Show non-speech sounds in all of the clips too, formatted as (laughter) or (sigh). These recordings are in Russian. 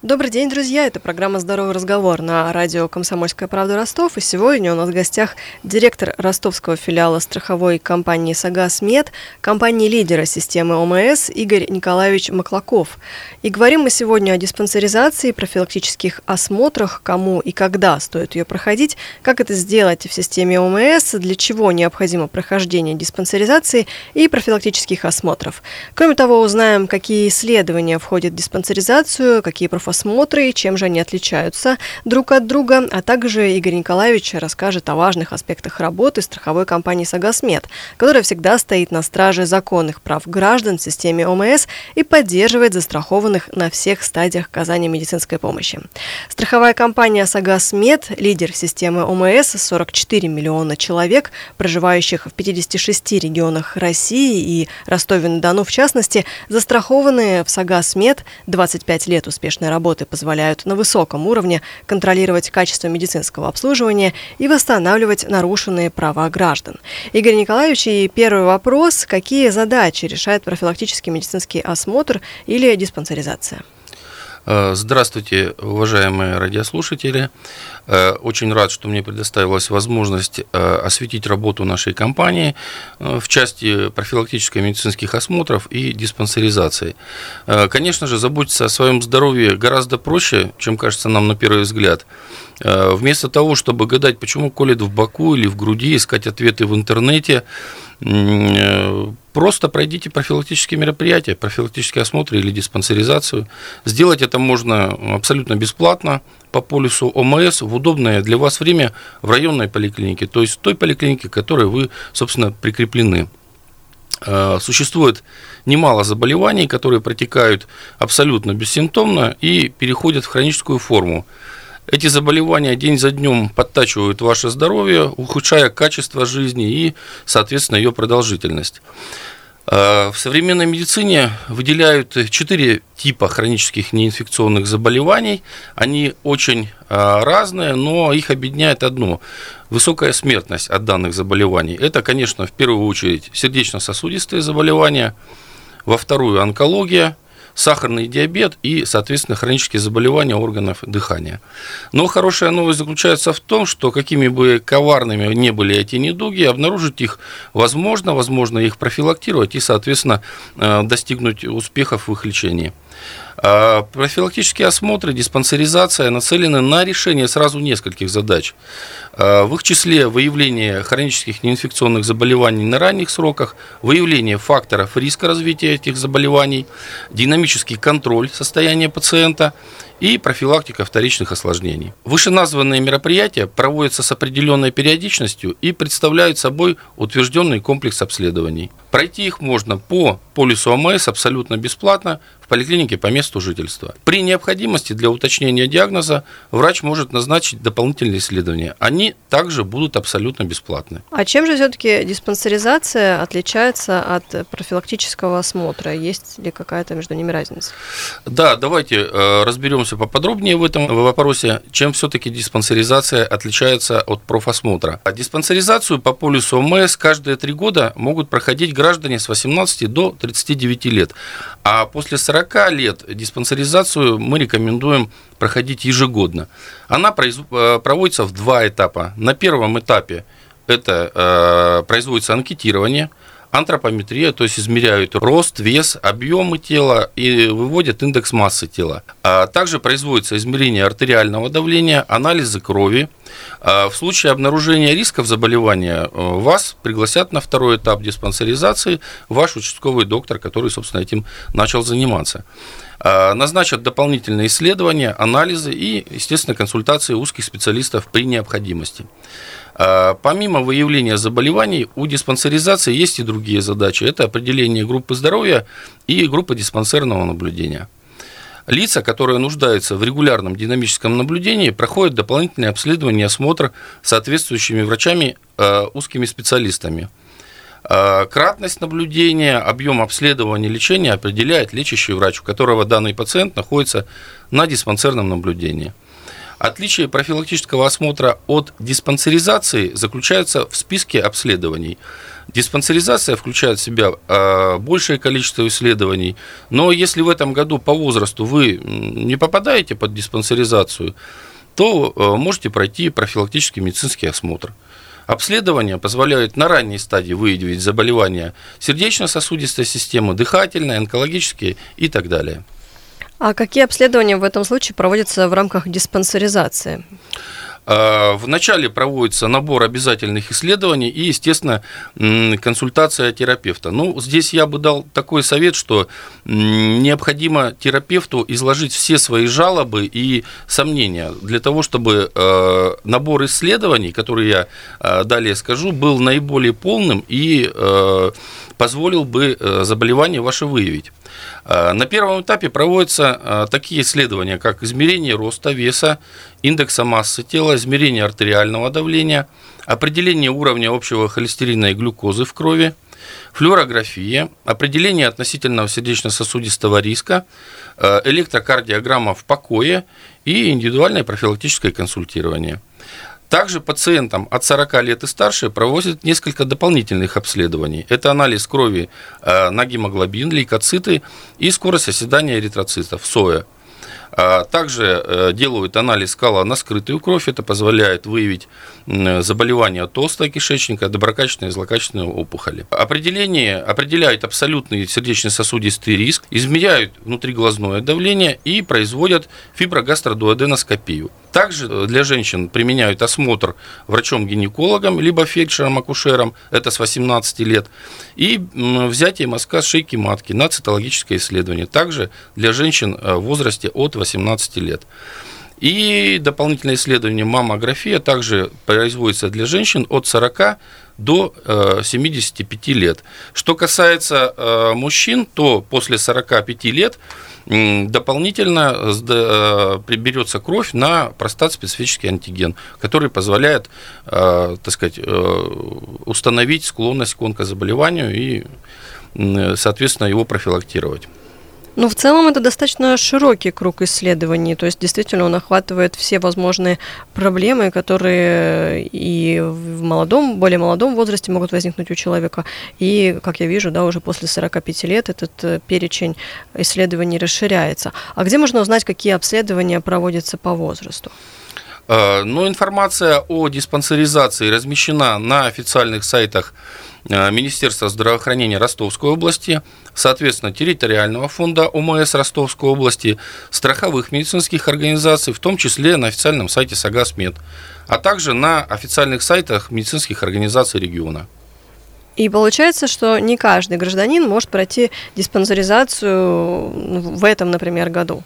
Добрый день, друзья! Это программа «Здоровый разговор» на радио «Комсомольская правда» Ростов. И сегодня у нас в гостях директор ростовского филиала страховой компании «Сагас Мед», компании-лидера системы ОМС Игорь Николаевич Маклаков. И говорим мы сегодня о диспансеризации, профилактических осмотрах, кому и когда стоит ее проходить, как это сделать в системе ОМС, для чего необходимо прохождение диспансеризации и профилактических осмотров. Кроме того, узнаем, какие исследования входят в диспансеризацию, какие профосмотры осмотры, чем же они отличаются друг от друга, а также Игорь Николаевич расскажет о важных аспектах работы страховой компании «Сагасмед», которая всегда стоит на страже законных прав граждан в системе ОМС и поддерживает застрахованных на всех стадиях оказания медицинской помощи. Страховая компания «Сагасмед» – лидер системы ОМС, 44 миллиона человек, проживающих в 56 регионах России и Ростове-на-Дону в частности, застрахованные в «Сагасмед» 25 лет успешной работы работы позволяют на высоком уровне контролировать качество медицинского обслуживания и восстанавливать нарушенные права граждан. Игорь Николаевич, и первый вопрос. Какие задачи решает профилактический медицинский осмотр или диспансеризация? Э, здравствуйте, уважаемые радиослушатели. Э, очень рад, что мне предоставилась возможность э, осветить работу нашей компании в части профилактических медицинских осмотров и диспансеризации. Конечно же, заботиться о своем здоровье гораздо проще, чем кажется нам на первый взгляд. Вместо того, чтобы гадать, почему колет в боку или в груди, искать ответы в интернете, Просто пройдите профилактические мероприятия, профилактические осмотры или диспансеризацию. Сделать это можно абсолютно бесплатно по полису ОМС в удобное для вас время в районной поликлинике, то есть той поликлинике, к которой вы, собственно, прикреплены. А, существует немало заболеваний, которые протекают абсолютно бессимптомно и переходят в хроническую форму. Эти заболевания день за днем подтачивают ваше здоровье, ухудшая качество жизни и, соответственно, ее продолжительность. Э, в современной медицине выделяют четыре типа хронических неинфекционных заболеваний. Они очень э, разные, но их объединяет одно – высокая смертность от данных заболеваний. Это, конечно, в первую очередь сердечно-сосудистые заболевания, во вторую – онкология – сахарный диабет и, соответственно, хронические заболевания органов дыхания. Но хорошая новость заключается в том, что какими бы коварными не были эти недуги, обнаружить их возможно, возможно их профилактировать и, соответственно, э, достигнуть успехов в их лечении. А профилактические осмотры, диспансеризация нацелены на решение сразу нескольких задач. А в их числе выявление хронических неинфекционных заболеваний на ранних сроках, выявление факторов риска развития этих заболеваний, динамический контроль состояния пациента и профилактика вторичных осложнений. Вышеназванные мероприятия проводятся с определенной периодичностью и представляют собой утвержденный комплекс обследований. Пройти их можно по полису ОМС абсолютно бесплатно в поликлинике по месту жительства. При необходимости для уточнения диагноза врач может назначить дополнительные исследования. Они также будут абсолютно бесплатны. А чем же все-таки диспансеризация отличается от профилактического осмотра? Есть ли какая-то между ними разница? Да, давайте э, разберемся поподробнее в этом вопросе, чем все-таки диспансеризация отличается от профосмотра. А диспансеризацию по полису ОМС каждые три года могут проходить граждане с 18 до 39 лет. А после 40 лет диспансеризацию мы рекомендуем проходить ежегодно. Она э, проводится в два этапа. На первом этапе это э, производится анкетирование, антропометрия, то есть измеряют рост, вес, объемы тела и выводят индекс массы тела. А также производится измерение артериального давления, анализы крови. А в случае обнаружения рисков заболевания э, вас пригласят на второй этап диспансеризации ваш участковый доктор, который, собственно, этим начал заниматься. А, назначат дополнительные исследования, анализы и, естественно, консультации узких специалистов при необходимости. А, помимо выявления заболеваний, у диспансеризации есть и другие задачи. Это определение группы здоровья и группы диспансерного наблюдения. Лица, которые нуждаются в регулярном динамическом наблюдении, проходят дополнительное обследование и осмотр соответствующими врачами э, узкими специалистами. Э, кратность наблюдения, объем обследования лечения определяет лечащий врач, у которого данный пациент находится на диспансерном наблюдении. Отличие профилактического осмотра от диспансеризации заключается в списке обследований. Диспансеризация включает в себя э, большее количество исследований, но если в этом году по возрасту вы не попадаете под диспансеризацию, то э, можете пройти профилактический медицинский осмотр. Обследование позволяет на ранней стадии выявить заболевания сердечно-сосудистой системы, дыхательной, онкологические и так далее. А какие обследования в этом случае проводятся в рамках диспансеризации? А, вначале проводится набор обязательных исследований и, естественно, консультация терапевта. Ну, здесь я бы дал такой совет, что необходимо терапевту изложить все свои жалобы и сомнения для того, чтобы а, набор исследований, который я а, далее скажу, был наиболее полным и позволил бы заболевание ваше выявить. На первом этапе проводятся такие исследования, как измерение роста, веса, индекса массы тела, измерение артериального давления, определение уровня общего холестерина и глюкозы в крови, флюорография, определение относительного сердечно-сосудистого риска, э, электрокардиограмма в покое и индивидуальное профилактическое консультирование. Также пациентам от 40 лет и старше проводят несколько дополнительных обследований. Это анализ крови э, на гемоглобин, лейкоциты и скорость оседания эритроцитов, СОЯ – а также э, делают анализ кала на скрытую кровь. Это позволяет выявить заболевания толстого кишечника, доброкачественные и злокачественные опухоли. Определение определяет абсолютный сердечно-сосудистый риск, измеряют внутриглазное давление и производят фиброгастродуоденоскопию. Также э, для женщин применяют осмотр врачом-гинекологом, либо фельдшером-акушером, это с 18 лет, и взятие мазка с шейки матки на цитологическое исследование, также для женщин э, в возрасте от 18 лет. И дополнительное исследование маммография также производится для женщин от 40 до 75 э, лет. Что касается мужчин, то после 45 лет дополнительно э, берется кровь на простат-специфический антиген, который позволяет, э, так сказать, э, установить склонность к онкозаболеванию и, соответственно, его профилактировать. Ну, в целом это достаточно широкий круг исследований, то есть действительно он охватывает все возможные проблемы, которые и в молодом, более молодом возрасте могут возникнуть у человека, и, как я вижу, да, уже после 45 лет этот э, перечень исследований расширяется. А где можно узнать, какие обследования проводятся по возрасту? Э, ну, информация о диспансеризации размещена на официальных сайтах Э, Министерства здравоохранения Ростовской области, соответственно, территориального фонда ОМС Ростовской области, страховых медицинских организаций, в том числе на официальном сайте САГАСМЕД, а также на официальных сайтах медицинских организаций региона. И получается, что не каждый гражданин может пройти диспансеризацию в этом, например, году.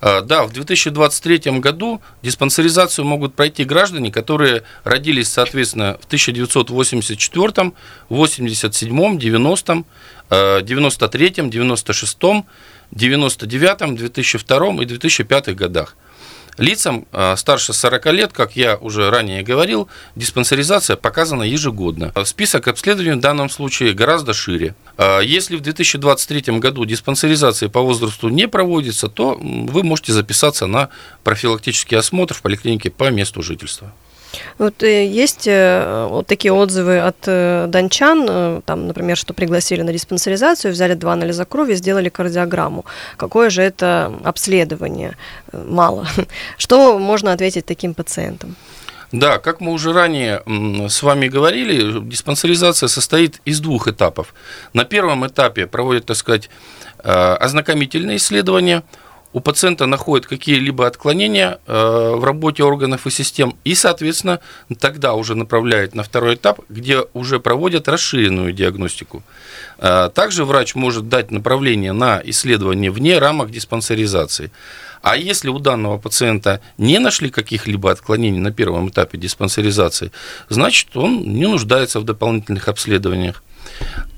А, да, в 2023 году диспансеризацию могут пройти граждане, которые родились, соответственно, в 1984, 87, 90, 93, 96, 99, 2002 и 2005 годах. Лицам а, старше 40 лет, как я уже ранее говорил, диспансеризация показана ежегодно. Список обследований в данном случае гораздо шире. А, если в 2023 году диспансеризация по возрасту не проводится, то вы можете записаться на профилактический осмотр в поликлинике по месту жительства. Вот э, есть э, вот такие отзывы от э, дончан, там, например, что пригласили на диспансеризацию, взяли два анализа крови, сделали кардиограмму. Какое же это обследование? Мало. (laughs) Что можно ответить таким пациентам? Да, как мы уже ранее с вами говорили, диспансеризация состоит из двух этапов. На первом этапе проводят, так сказать, ознакомительные исследования – у пациента находят какие-либо отклонения э, в работе органов и систем, и, соответственно, тогда уже направляют на второй этап, где уже проводят расширенную диагностику. Э, также врач может дать направление на исследование вне рамок диспансеризации. А если у данного пациента не нашли каких-либо отклонений на первом этапе диспансеризации, значит, он не нуждается в дополнительных обследованиях.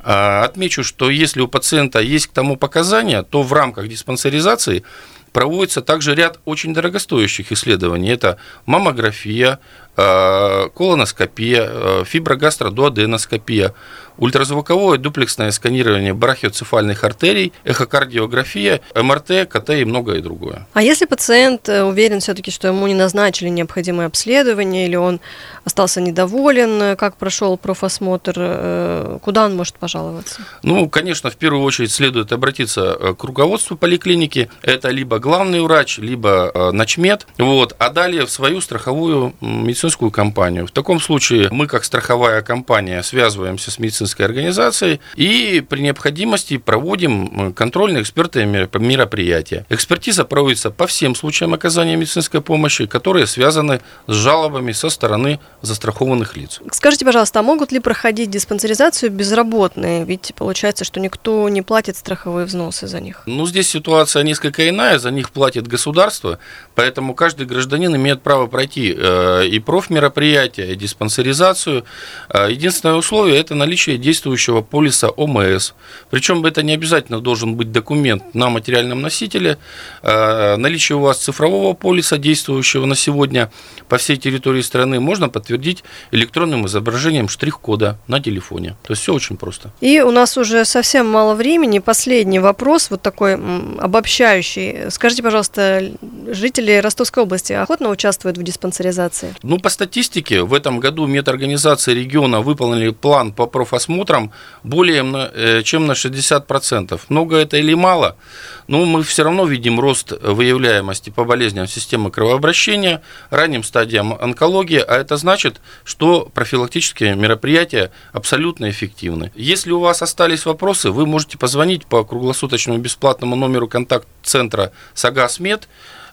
А, отмечу, что если у пациента есть к тому показания, то в рамках диспансеризации проводится также ряд очень дорогостоящих исследований. Это маммография, колоноскопия, а, фиброгастродуоденоскопия, ультразвуковое дуплексное сканирование брахиоцефальных артерий, эхокардиография, МРТ, КТ и многое другое. А если пациент э, уверен все-таки, что ему не назначили необходимое обследование, или он остался недоволен, э, как прошел профосмотр, э, куда он может пожаловаться? Ну, конечно, в первую очередь следует обратиться к руководству поликлиники. Это либо главный врач, либо начмед. Вот. А далее в свою страховую медицинскую компанию. В таком случае мы, как страховая компания, связываемся с медицинской организацией и при необходимости проводим контрольные экспертные мероприятия. Экспертиза проводится по всем случаям оказания медицинской помощи, которые связаны с жалобами со стороны застрахованных лиц. Скажите, пожалуйста, а могут ли проходить диспансеризацию безработные? Ведь получается, что никто не платит страховые взносы за них. Ну, здесь ситуация несколько иная, за них платит государство, поэтому каждый гражданин имеет право пройти э, и профмероприятие, и диспансеризацию. Э, единственное условие – это наличие действующего полиса ОМС. Причем это не обязательно должен быть документ на материальном носителе. Э, наличие у вас цифрового полиса, действующего на сегодня по всей территории страны, можно подтвердить электронным изображением штрих-кода на телефоне. То есть все очень просто. И у нас уже совсем мало времени. Последний вопрос, вот такой обобщающий. Скажите, пожалуйста, жители Ростовской области охотно участвуют в диспансеризации? Ну, по статистике, в этом году медорганизации региона выполнили план по профосмотрам более э, чем на 60%. Много это или мало? Но мы все равно видим рост выявляемости по болезням системы кровообращения, ранним стадиям онкологии, а это значит, что профилактические мероприятия абсолютно эффективны. Если у вас остались вопросы, вы можете позвонить по круглосуточному бесплатному номеру контакт-центра «Сагасмед».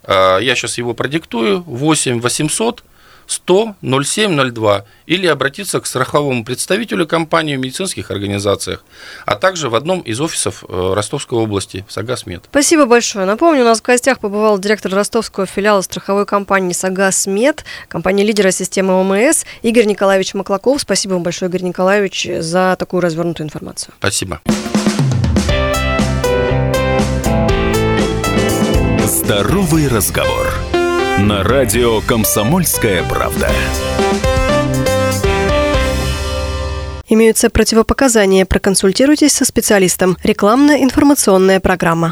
А, я сейчас его продиктую. 8 800 100 0702 или обратиться к страховому представителю компании в медицинских организациях, а также в одном из офисов э, Ростовской области, Сагасмед. Спасибо большое. Напомню, у нас в гостях побывал директор ростовского филиала страховой компании Сагасмед, компании лидера системы ОМС Игорь Николаевич Маклаков. Спасибо вам большое, Игорь Николаевич, за такую развернутую информацию. Спасибо. Здоровый разговор. На радио «Комсомольская правда». Имеются противопоказания. Проконсультируйтесь со специалистом. Рекламно-информационная программа.